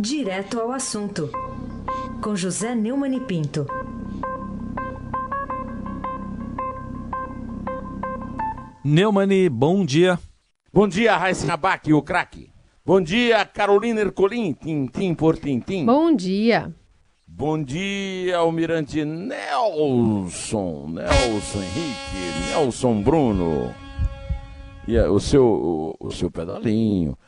Direto ao assunto, com José Neumann e Pinto. Neumani, bom dia. Bom dia, Raíssa Rabac, o craque. Bom dia, Carolina Ercolim, tintim por tintim. Bom dia. Bom dia, Almirante Nelson, Nelson Henrique, Nelson Bruno. E o seu, o, o seu pedalinho.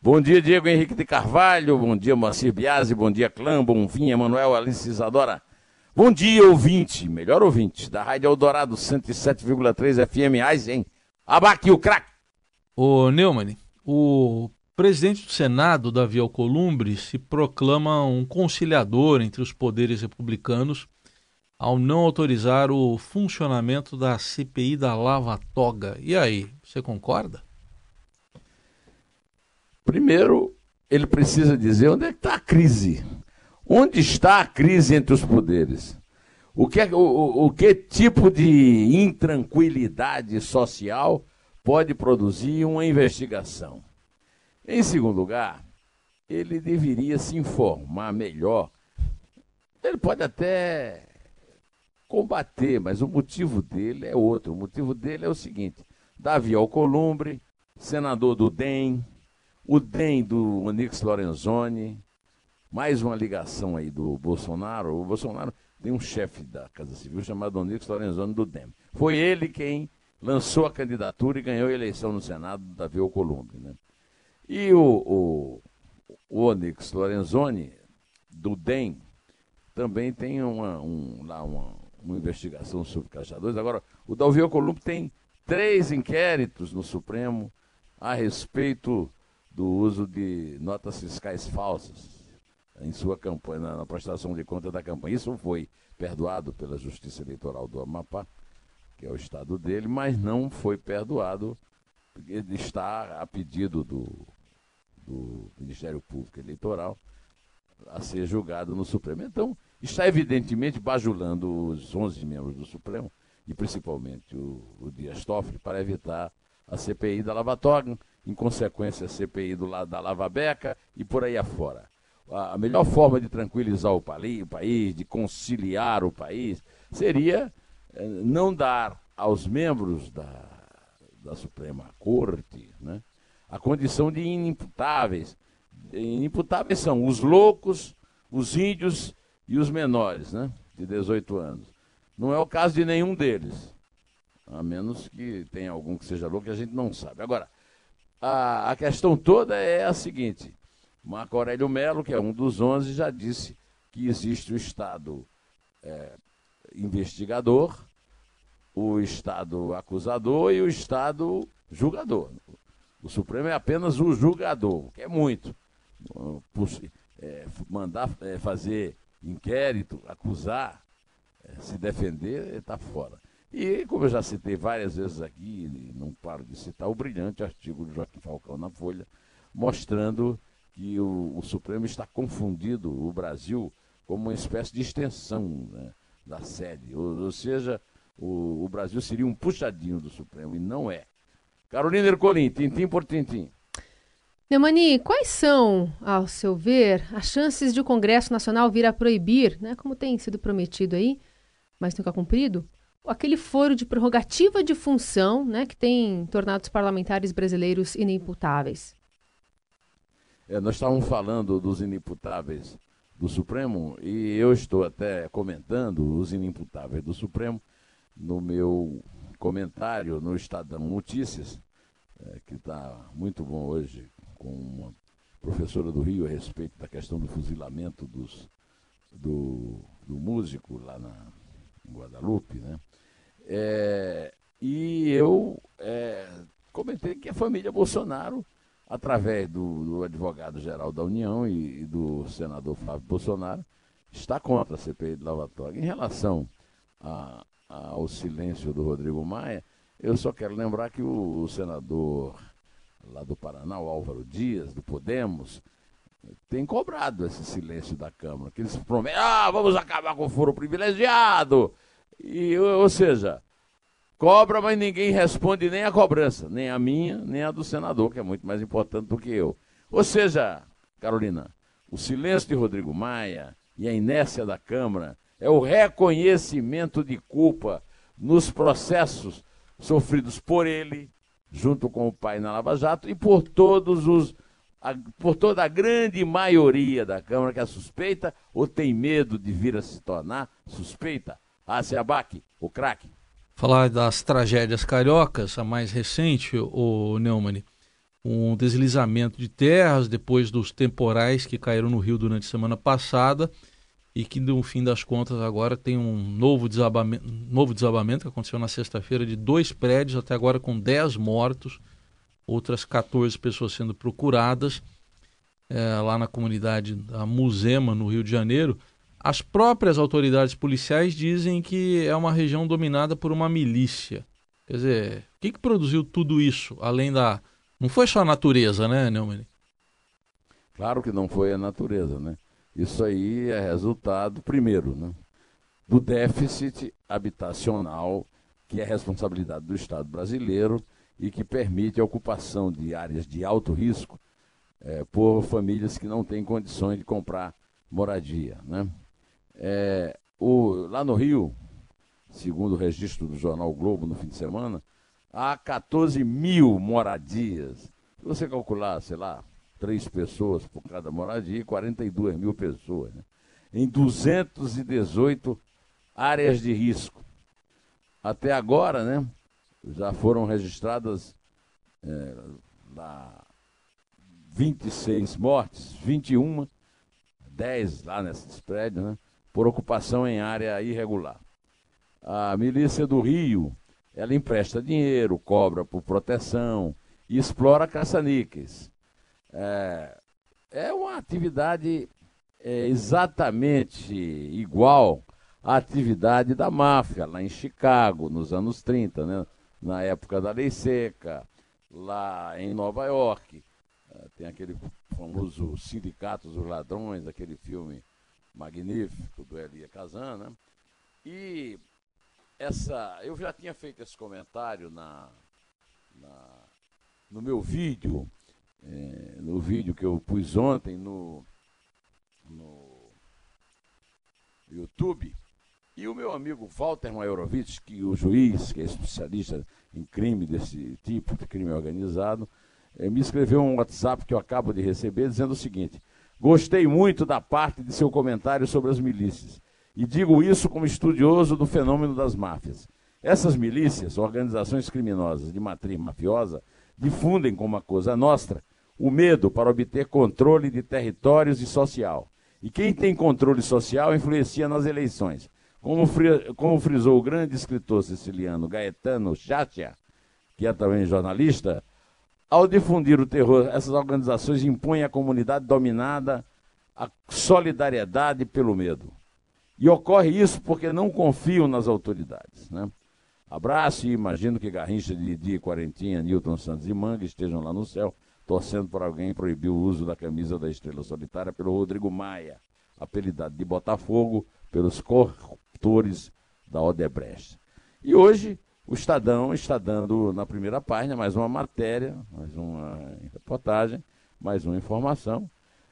Bom dia, Diego Henrique de Carvalho. Bom dia, Moacir Biasi. Bom dia, Clã. Bom fim, Emanuel Alice Isadora. Bom dia, ouvinte, melhor ouvinte, da Rádio Eldorado 107,3 FM Aizen. Abaque o craque. Ô Neumann, o presidente do Senado, Davi Alcolumbre, se proclama um conciliador entre os poderes republicanos ao não autorizar o funcionamento da CPI da Lava Toga. E aí, você concorda? Primeiro, ele precisa dizer onde é está a crise. Onde está a crise entre os poderes? O que, é, o, o que tipo de intranquilidade social pode produzir uma investigação? Em segundo lugar, ele deveria se informar melhor. Ele pode até combater, mas o motivo dele é outro. O motivo dele é o seguinte: Davi Alcolumbre, senador do DEM, o DEM do Onix Lorenzoni, mais uma ligação aí do Bolsonaro. O Bolsonaro tem um chefe da Casa Civil chamado Onix Lorenzoni do DEM. Foi ele quem lançou a candidatura e ganhou a eleição no Senado, Davi Alcolumbre. Né? E o, o, o Onix Lorenzoni, do DEM, também tem uma, um, lá uma, uma investigação sobre Caixa 2. Agora, o Davi Alcolumbre tem três inquéritos no Supremo a respeito do uso de notas fiscais falsas em sua campanha, na, prestação de conta da campanha. Isso foi perdoado pela Justiça Eleitoral do Amapá, que é o estado dele, mas não foi perdoado, está a pedido do, do Ministério Público Eleitoral a ser julgado no Supremo. Então, está evidentemente bajulando os 11 membros do Supremo, e principalmente o, o Dias Toffoli, para evitar a CPI da Lava Toga, em consequência a CPI do lado da Lava Beca e por aí afora. A, melhor forma de tranquilizar o, país, de conciliar o país, seria eh, não dar aos membros da, da Suprema Corte né, a condição de inimputáveis. Inimputáveis são os loucos, os índios e os menores, né, de 18 anos. Não é o caso de nenhum deles. A menos que tenha algum que seja louco que a gente não sabe. Agora, a, a questão toda é a seguinte: Marco Aurélio Melo, que é um dos 11, já disse que existe o Estado é, investigador, o Estado acusador e o Estado julgador. O Supremo é apenas o julgador, que é muito. É, mandar é, fazer inquérito, acusar, é, se defender, está fora. E, como eu já citei várias vezes aqui, não paro de citar, o brilhante artigo do Joaquim Falcão na Folha, mostrando que o, o Supremo está confundido o Brasil como uma espécie de extensão né, da sede. Ou, ou seja, o, o, Brasil seria um puxadinho do Supremo, e não é. Carolina Ercolim, tintim por tintim. Neumani, quais são, ao seu ver, as chances de o Congresso Nacional vir a proibir, né, como tem sido prometido aí, mas nunca cumprido, aquele foro de prerrogativa de função né, que tem tornado os parlamentares brasileiros inimputáveis. É, nós estávamos falando dos inimputáveis do Supremo e eu estou até comentando os inimputáveis do Supremo no meu comentário no Estadão Notícias, é, que está muito bom hoje, com uma professora do Rio a respeito da questão do fuzilamento dos, do, do músico lá na, Guadalupe, né? É, e eu é, comentei que a família Bolsonaro, através do, do advogado-geral da União e, e, do senador Flávio Bolsonaro, está contra a CPI de lavatório. Em relação a, a, ao silêncio do Rodrigo Maia, eu só quero lembrar que o, o senador lá do Paraná, o Álvaro Dias, do Podemos, tem cobrado esse silêncio da Câmara, que eles prometem, ah, vamos acabar com o foro privilegiado, e, ou seja, cobra, mas ninguém responde nem a cobrança, nem a minha, nem a do senador, que é muito mais importante do que eu. Ou seja, Carolina, o silêncio de Rodrigo Maia e a inércia da Câmara é o reconhecimento de culpa nos processos sofridos por ele, junto com o pai na Lava Jato, e por todos os a, por toda a grande maioria da Câmara que é suspeita ou tem medo de vir a se tornar suspeita. Abac, o craque. Falar das tragédias cariocas, a mais recente, o Neumann, um deslizamento de terras depois dos temporais que caíram no Rio durante a semana passada e que no fim das contas agora tem um novo desabamento, novo desabamento que aconteceu na sexta-feira de dois prédios, até agora com 10 mortos outras 14 pessoas sendo procuradas é, lá na comunidade da Musema, no Rio de Janeiro. As próprias autoridades policiais dizem que é uma região dominada por uma milícia. Quer dizer, o que, que produziu tudo isso, além da. Não foi só a natureza, né, Neumann? Claro que não foi a natureza, né? Isso aí é resultado, primeiro, né, do déficit habitacional, que é responsabilidade do Estado brasileiro e que permite a ocupação de áreas de alto risco é, por famílias que não têm condições de comprar moradia. Né? É, o, lá no Rio, segundo o registro do jornal Globo no fim de semana, há 14 mil moradias. Se você calcular, sei lá, três pessoas por cada moradia, 42 mil pessoas. Né? Em 218 áreas de risco. Até agora, né? Já foram registradas é, lá 26 mortes, 21, 10 lá nesses prédios, né, por ocupação em área irregular. A milícia do Rio, ela empresta dinheiro, cobra por proteção e explora caça-níqueis. É, é uma atividade é, exatamente igual à atividade da máfia lá em Chicago, nos anos 30, né? Na época da lei seca, lá em Nova York. Uh, tem aquele famoso Sindicato dos Ladrões, aquele filme magnífico do Elia Kazan, né? E essa, eu já tinha feito esse comentário na, na no meu vídeo, é, no vídeo que eu pus ontem no, no YouTube, e o meu amigo Walter Majorovitch, que o juiz, que é especialista em crime desse tipo, de crime organizado, eh, me escreveu um WhatsApp que eu acabo de receber dizendo o seguinte: Gostei muito da parte de seu comentário sobre as milícias. E digo isso como estudioso do fenômeno das máfias. Essas milícias, organizações criminosas de matriz mafiosa, difundem como a coisa nostra o medo para obter controle de territórios e social. E quem tem controle social influencia nas eleições. Como, fri, como frisou o grande escritor siciliano Gaetano Chatia, que é também jornalista, ao difundir o terror, essas organizações impõem à comunidade dominada a solidariedade pelo medo. E ocorre isso porque não confiam nas autoridades. Né? Abraço e imagino que Garrincha, Didi, Quarentinha, Newton Santos e Manga estejam lá no céu, torcendo por alguém proibir o uso da camisa da Estrela Solitária pelo Rodrigo Maia, apelidado de Botafogo pelos da Odebrecht. E hoje o Estadão está dando na primeira página mais uma matéria, mais uma reportagem, mais uma informação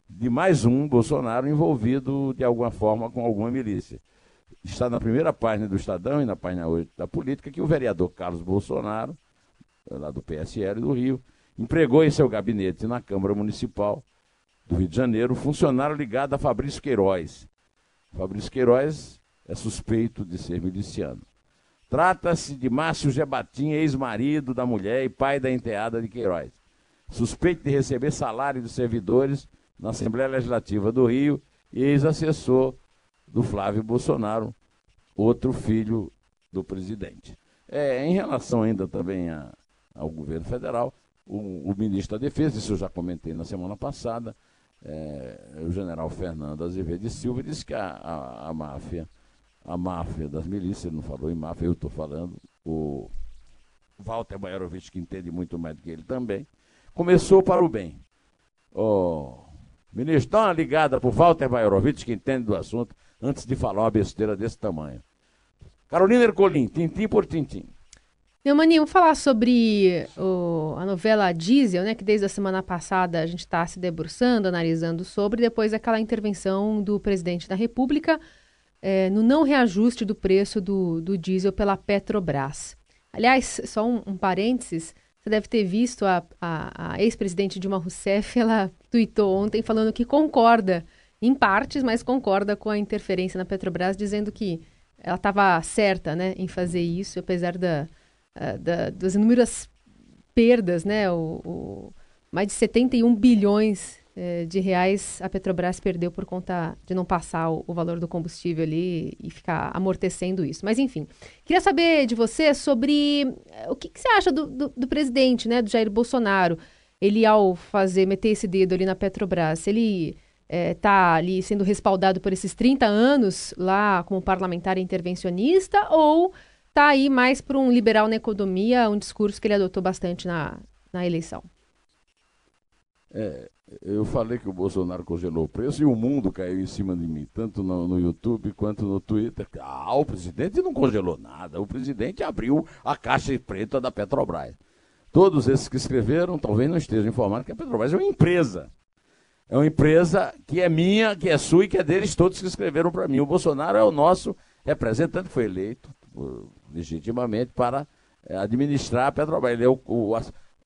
de mais um Bolsonaro envolvido de alguma forma com alguma milícia. Está na primeira página do Estadão e na página 8 da política que o vereador Carlos Bolsonaro, lá do PSL do Rio, empregou em seu gabinete na Câmara Municipal do Rio de Janeiro funcionário ligado a Fabrício Queiroz, Fabrício Queiroz é suspeito de ser miliciano. Trata-se de Márcio Gebatim, ex-marido da mulher e pai da enteada de Queiroz. Suspeito de receber salário dos servidores na Assembleia Legislativa do Rio e ex-assessor do Flávio Bolsonaro, outro filho do presidente. É, em relação ainda também a, ao governo federal, o, o ministro da Defesa, isso eu já comentei na semana passada, é, o general Fernando Azevedo Silva disse que a, a, a, máfia, a máfia das milícias, ele não falou em máfia, eu estou falando, o Walter Bayerovich, que entende muito mais do que ele também, começou para o bem. Oh, ministro, dá uma ligada para o Walter Bayerovich, que entende do assunto, antes de falar uma besteira desse tamanho. Carolina Ercolim, tintim por tintim. Neumani, vamos falar sobre o, a novela Diesel, né? Que desde a semana passada a gente está se debruçando, analisando sobre, depois aquela intervenção do presidente da República é, no não reajuste do preço do, do diesel pela Petrobras. Aliás, só um, um parênteses, você deve ter visto a, a, a ex-presidente Dilma Rousseff, ela tweetou ontem falando que concorda, em partes, mas concorda com a interferência na Petrobras, dizendo que ela estava certa né, em fazer isso, apesar da, da, das inúmeras perdas, né? O, o, mais de 71 bilhões de reais a Petrobras perdeu por conta de não passar o, valor do combustível ali e ficar amortecendo isso. Mas enfim, queria saber de você sobre eh, o que, que você acha do, do, do, presidente, né, do Jair Bolsonaro. Ele ao fazer, meter esse dedo ali na Petrobras, ele está eh, ali sendo respaldado por esses 30 anos lá como parlamentar intervencionista ou está aí mais para um liberal na economia, um discurso que ele adotou bastante na, na eleição? É, eu falei que o Bolsonaro congelou o preço e o mundo caiu em cima de mim, tanto no, no, YouTube quanto no Twitter. Ah, o presidente não congelou nada, o presidente abriu a caixa preta da Petrobras. Todos esses que escreveram talvez não estejam informados que a Petrobras é uma empresa. É uma empresa que é minha, que é sua e que é deles todos que escreveram para mim. O Bolsonaro é o nosso representante, foi eleito legitimamente para eh, administrar a Petrobras. Ele é o, o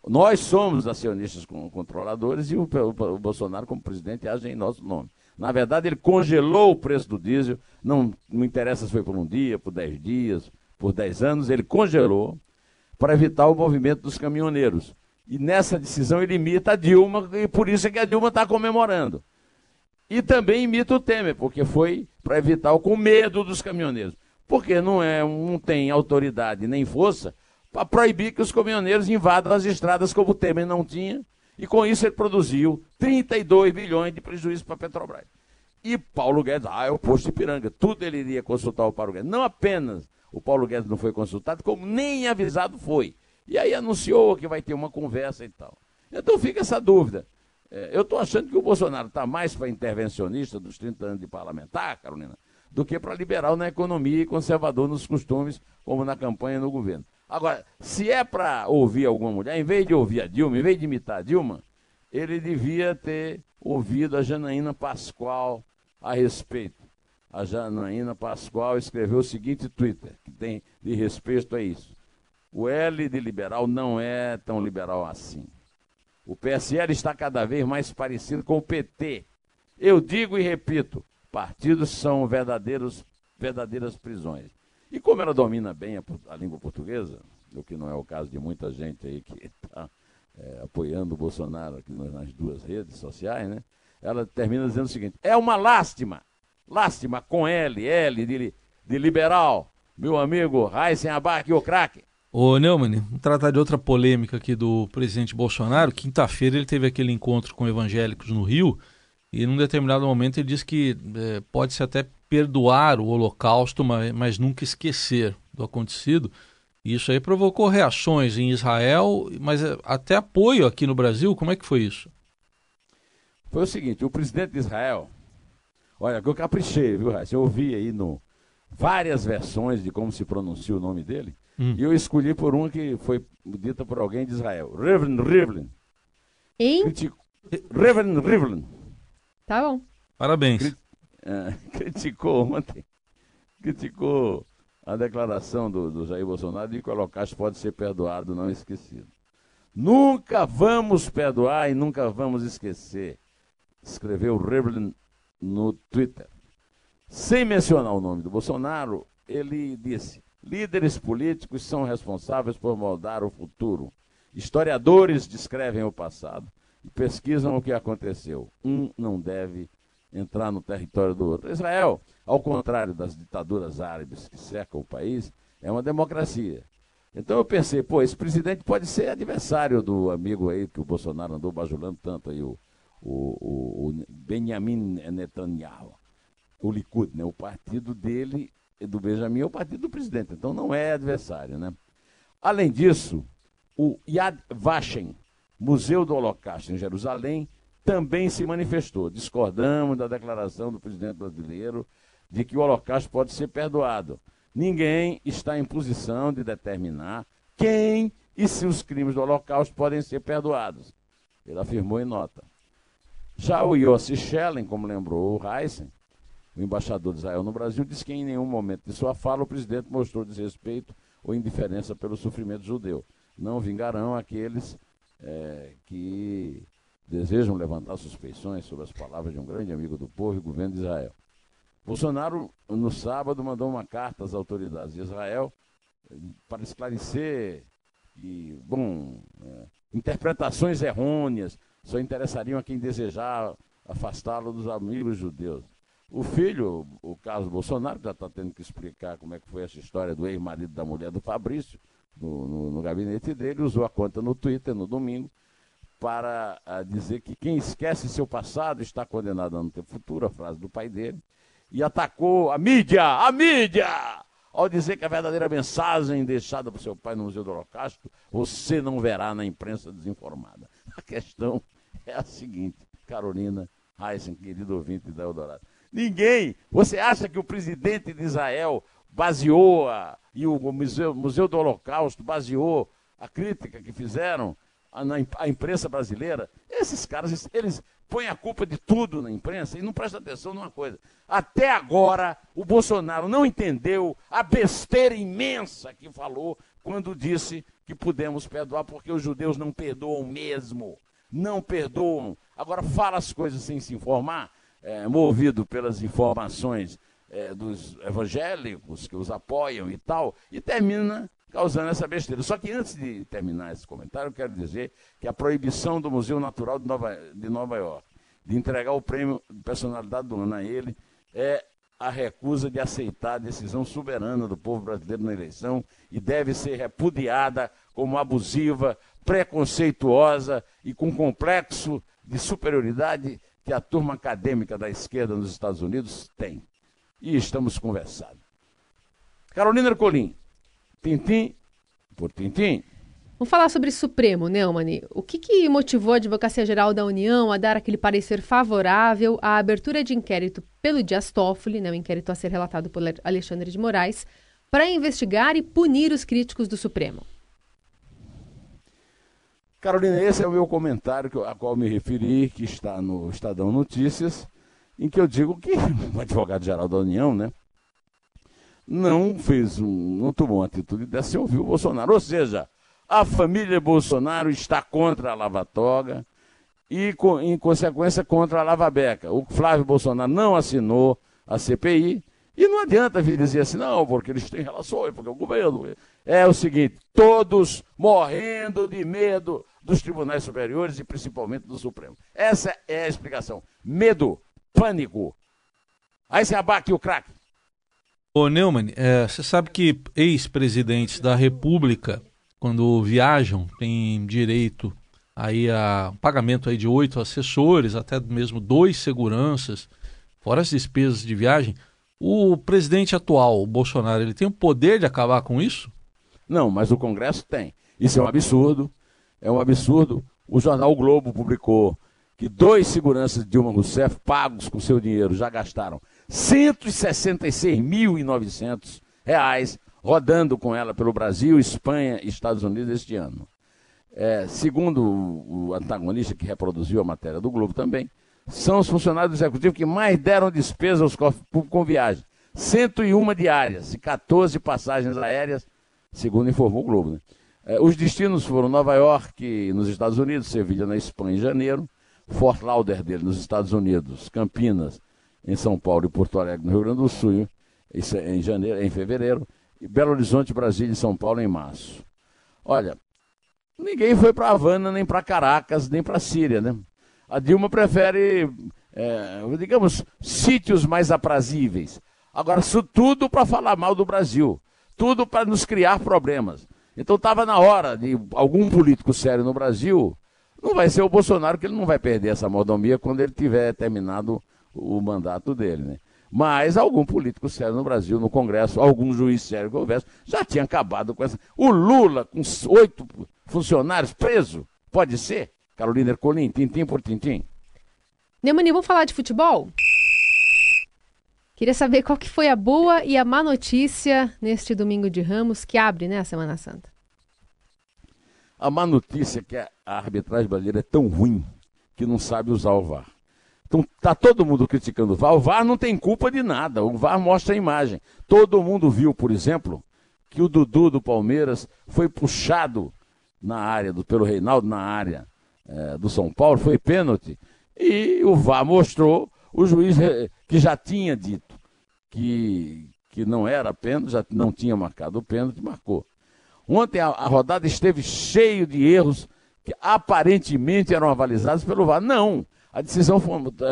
nós somos acionistas controladores e o, o, o, Bolsonaro, como presidente, age em nosso nome. Na verdade, ele congelou o preço do diesel, não, não interessa se foi por um dia, por dez dias, por dez anos, ele congelou para evitar o movimento dos caminhoneiros. E nessa decisão ele imita a Dilma, e por isso é que a Dilma está comemorando. E também imita o Temer, porque foi para evitar o com medo dos caminhoneiros. Porque não, é, não tem autoridade nem força para proibir que os caminhoneiros invadam as estradas como o Temer não tinha. E com isso ele produziu 32 bilhões de prejuízo para a Petrobras. E Paulo Guedes, ah, é o posto de Piranga. Tudo ele iria consultar o Paulo Guedes. Não apenas o Paulo Guedes não foi consultado, como nem avisado foi. E aí anunciou que vai ter uma conversa e tal. Então fica essa dúvida. É, eu estou achando que o Bolsonaro está mais para intervencionista dos 30 anos de parlamentar, Carolina, do que para liberal na economia e conservador nos costumes, como na campanha no governo. Agora, se é para ouvir alguma mulher, em vez de ouvir a Dilma, em vez de imitar a Dilma, ele devia ter ouvido a Janaína Pascoal a respeito. A Janaína Pascoal escreveu o seguinte Twitter, que tem de respeito a isso. O L de liberal não é tão liberal assim. O PSL está cada vez mais parecido com o PT. Eu digo e repito, partidos são verdadeiros, verdadeiras prisões. E como ela domina bem a, a língua portuguesa, o que não é o caso de muita gente aí que está é, apoiando o Bolsonaro aqui nas duas redes sociais, né? Ela termina dizendo o seguinte: é uma lástima, lástima com L, L de, de liberal, meu amigo Raíssen Abac, o craque. Ô Neumann, vamos tratar de outra polêmica aqui do presidente Bolsonaro. Quinta-feira ele teve aquele encontro com evangélicos no Rio e num determinado momento ele disse que é, pode-se até perdoar o Holocausto, mas, mas nunca esquecer do acontecido. Isso aí provocou reações em Israel, mas é, até apoio aqui no Brasil. Como é que foi isso? Foi o seguinte: o presidente de Israel, olha, que eu caprichei, viu, Raíssa? Eu ouvi aí no, várias versões de como se pronuncia o nome dele, hum. e eu escolhi por uma que foi dita por alguém de Israel: Reverend Rivlin. Hein? Critico, Reverend Rivlin. Tá bom. Parabéns. É, criticou ontem, criticou a declaração do, do Jair Bolsonaro de que o Holocausto pode ser perdoado, não esquecido. Nunca vamos perdoar e nunca vamos esquecer, escreveu Rivlin no Twitter. Sem mencionar o nome do Bolsonaro, ele disse: líderes políticos são responsáveis por moldar o futuro. Historiadores descrevem o passado e pesquisam o que aconteceu. Um não deve entrar no território do outro. Israel, ao contrário das ditaduras árabes que cercam o país, é uma democracia. Então eu pensei, pô, esse presidente pode ser adversário do amigo aí que o Bolsonaro andou bajulando tanto aí, o, o, o Benjamin Netanyahu, o Likud, né? O partido dele, do Benjamin, é o partido do presidente, então não é adversário, né? Além disso, o Yad Vashem, Museu do Holocausto em Jerusalém, também se manifestou. Discordamos da declaração do presidente brasileiro de que o Holocausto pode ser perdoado. Ninguém está em posição de determinar quem e se os crimes do Holocausto podem ser perdoados. Ele afirmou em nota. Já o Yossi Schellen, como lembrou o Heisen, o embaixador de Israel no Brasil, disse que em nenhum momento de sua fala o presidente mostrou desrespeito ou indiferença pelo sofrimento judeu. Não vingarão aqueles é, que desejam levantar suspeições sobre as palavras de um grande amigo do povo e governo de Israel. Bolsonaro, no sábado, mandou uma carta às autoridades de Israel eh, para esclarecer que, bom, é, interpretações errôneas só interessariam a quem desejar afastá-lo dos amigos judeus. O filho, o Carlos Bolsonaro, já está tendo que explicar como é que foi essa história do ex-marido da mulher do Fabrício, no, no, no, gabinete dele, usou a conta no Twitter no domingo para ah, dizer que quem esquece seu passado está condenado a não ter futuro, a frase do pai dele, e atacou a mídia, a mídia! Ao dizer que a verdadeira mensagem deixada por seu pai no Museu do Holocausto, você não verá na imprensa desinformada. A questão é a seguinte, Carolina Heisen, querido ouvinte da Eldorado. Ninguém, você acha que o presidente de Israel baseou, a, e o Museu, Museu do Holocausto baseou a crítica que fizeram a, na, a imprensa brasileira? Esses caras, eles põe a culpa de tudo na imprensa e não presta atenção numa coisa. Até agora, o Bolsonaro não entendeu a besteira imensa que falou quando disse que podemos perdoar, porque os judeus não perdoam mesmo. Não perdoam. Agora fala as coisas sem se informar, é, movido pelas informações é, dos evangélicos que os apoiam e tal, e termina causando essa besteira. Só que antes de terminar esse comentário, eu quero dizer que a proibição do Museu Natural de Nova, de Nova York de entregar o prêmio de personalidade do ano a ele é a recusa de aceitar a decisão soberana do povo brasileiro na eleição e deve ser repudiada como abusiva, preconceituosa e com complexo de superioridade que a turma acadêmica da esquerda nos Estados Unidos tem. E estamos conversando. Carolina Ercolim, Tintim por tintim. Vamos falar sobre Supremo, Neumann. O que, que motivou a Advocacia Geral da União a dar aquele parecer favorável à abertura de inquérito pelo Dias Toffoli, né, o inquérito a ser relatado por Alexandre de Moraes, para investigar e punir os críticos do Supremo? Carolina, esse é o meu comentário a qual me referi, que está no Estadão Notícias, em que eu digo que o advogado-geral da União, né, não fez um, não tomou uma atitude dessa e ouviu o Bolsonaro. Ou seja, a família Bolsonaro está contra a Lava Toga e, em consequência, contra a Lava Beca. O Flávio Bolsonaro não assinou a CPI e não adianta vir dizer assim, não, porque eles têm relações, porque o governo. É o seguinte: todos morrendo de medo dos tribunais superiores e principalmente do Supremo. Essa é a explicação. Medo, pânico. Aí se abaque o craque. Ô Neumann, é, você sabe que ex-presidentes da República, quando viajam, têm direito aí a pagamento aí de oito assessores, até mesmo dois seguranças, fora as despesas de viagem. O presidente atual, o Bolsonaro, ele tem o poder de acabar com isso? Não, mas o Congresso tem. Isso é um absurdo. É um absurdo. O jornal o Globo publicou que dois seguranças de Dilma Rousseff, pagos com seu dinheiro, já gastaram 166.900 reais rodando com ela pelo Brasil, Espanha e Estados Unidos este ano. É, segundo o antagonista que reproduziu a matéria do Globo também, são os funcionários do executivo que mais deram despesa aos cofres públicos com viagem. 101 diárias e 14 passagens aéreas, segundo informou o Globo. Né? É, os destinos foram Nova York, nos Estados Unidos, Sevilha, na Espanha, em janeiro, Fort Lauderdale, nos Estados Unidos, Campinas, em São Paulo e Porto Alegre, no Rio Grande do Sul, isso é em janeiro, em fevereiro, e Belo Horizonte, Brasília e São Paulo em março. Olha, ninguém foi para Havana, nem para Caracas, nem para Síria, né? A Dilma prefere, é, digamos, sítios mais aprazíveis. Agora, isso tudo para falar mal do Brasil, tudo para nos criar problemas. Então estava na hora de algum político sério no Brasil, não vai ser o Bolsonaro, que ele não vai perder essa mordomia quando ele tiver terminado o mandato dele, né? Mas algum político sério no Brasil, no Congresso, algum juiz sério que houvesse, já tinha acabado com essa. O Lula, com oito funcionários preso, pode ser? Carolina Ercolim, tintim por tintim. Neumani, vamos falar de futebol? Queria saber qual que foi a boa e a má notícia neste domingo de Ramos, que abre né, a Semana Santa. A má notícia é que a arbitragem brasileira é tão ruim que não sabe usar o VAR. Então tá todo mundo criticando o VAR. O VAR não tem culpa de nada. O VAR mostra a imagem. Todo mundo viu, por exemplo, que o Dudu do Palmeiras foi puxado na área do, pelo Reinaldo na área é, do São Paulo, foi pênalti. E o VAR mostrou o juiz que já tinha dito que, que não era pênalti, já não tinha marcado o pênalti, marcou. Ontem a, a rodada esteve cheio de erros que aparentemente eram avalizados pelo VAR. Não, a decisão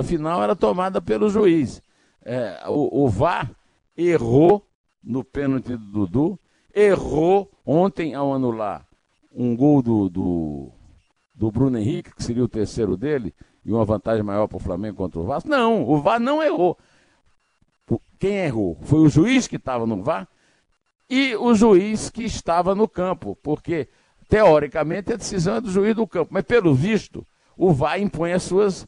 final era tomada pelo juiz. É, o, o VAR errou no pênalti do Dudu, errou ontem ao anular um gol do, do, do Bruno Henrique, que seria o terceiro dele, e uma vantagem maior para o Flamengo contra o Vasco. Não, o VAR não errou. Quem errou? Foi o juiz que estava no VAR e o juiz que estava no campo, porque teoricamente a decisão é do juiz do campo, mas pelo visto o VAR impõe as suas,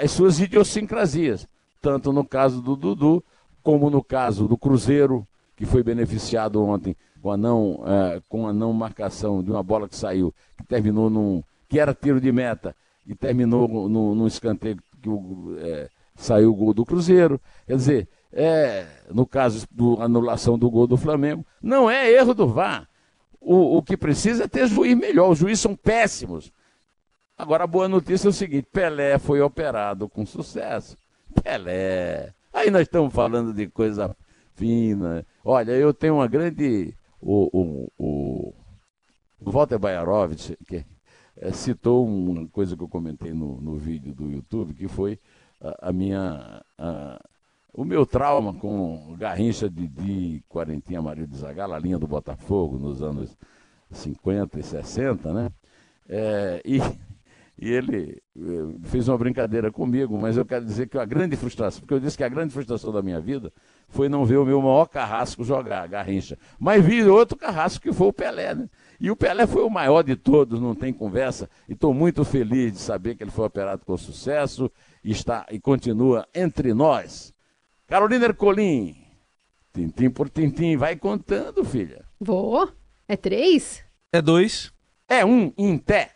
as suas idiosincrasias, tanto no caso do Dudu, como no caso do Cruzeiro, que foi beneficiado ontem com a não, é, com a não marcação de uma bola que saiu, que terminou num. que era tiro de meta, e terminou num, num escanteio que é, saiu o gol do Cruzeiro. Quer dizer, é, no caso da anulação do gol do Flamengo, não é erro do VAR. O, o que precisa é ter juiz melhor. Os juízes são péssimos. Agora, a boa notícia é o seguinte: Pelé foi operado com sucesso. Pelé. Aí nós estamos falando de coisa fina. Olha, eu tenho uma grande. O, o, o, Walter Bayarovich, que é, citou uma coisa que eu comentei no, no vídeo do YouTube, que foi a, a minha. A, o meu trauma com Garrincha de, de Quarentinha Maria de Zagala, a linha do Botafogo, nos anos 50 e 60, né? É, e, e ele eh, fez uma brincadeira comigo, mas eu quero dizer que a grande frustração, porque eu disse que a grande frustração da minha vida foi não ver o meu maior carrasco jogar, Garrincha. Mas vi outro carrasco que foi o Pelé, né? E o Pelé foi o maior de todos, não tem conversa. E estou muito feliz de saber que ele foi operado com sucesso e está e continua entre nós. Carolina Ercolim, tintim por tintim, vai contando, filha. Vou. É três? É dois. É um em té.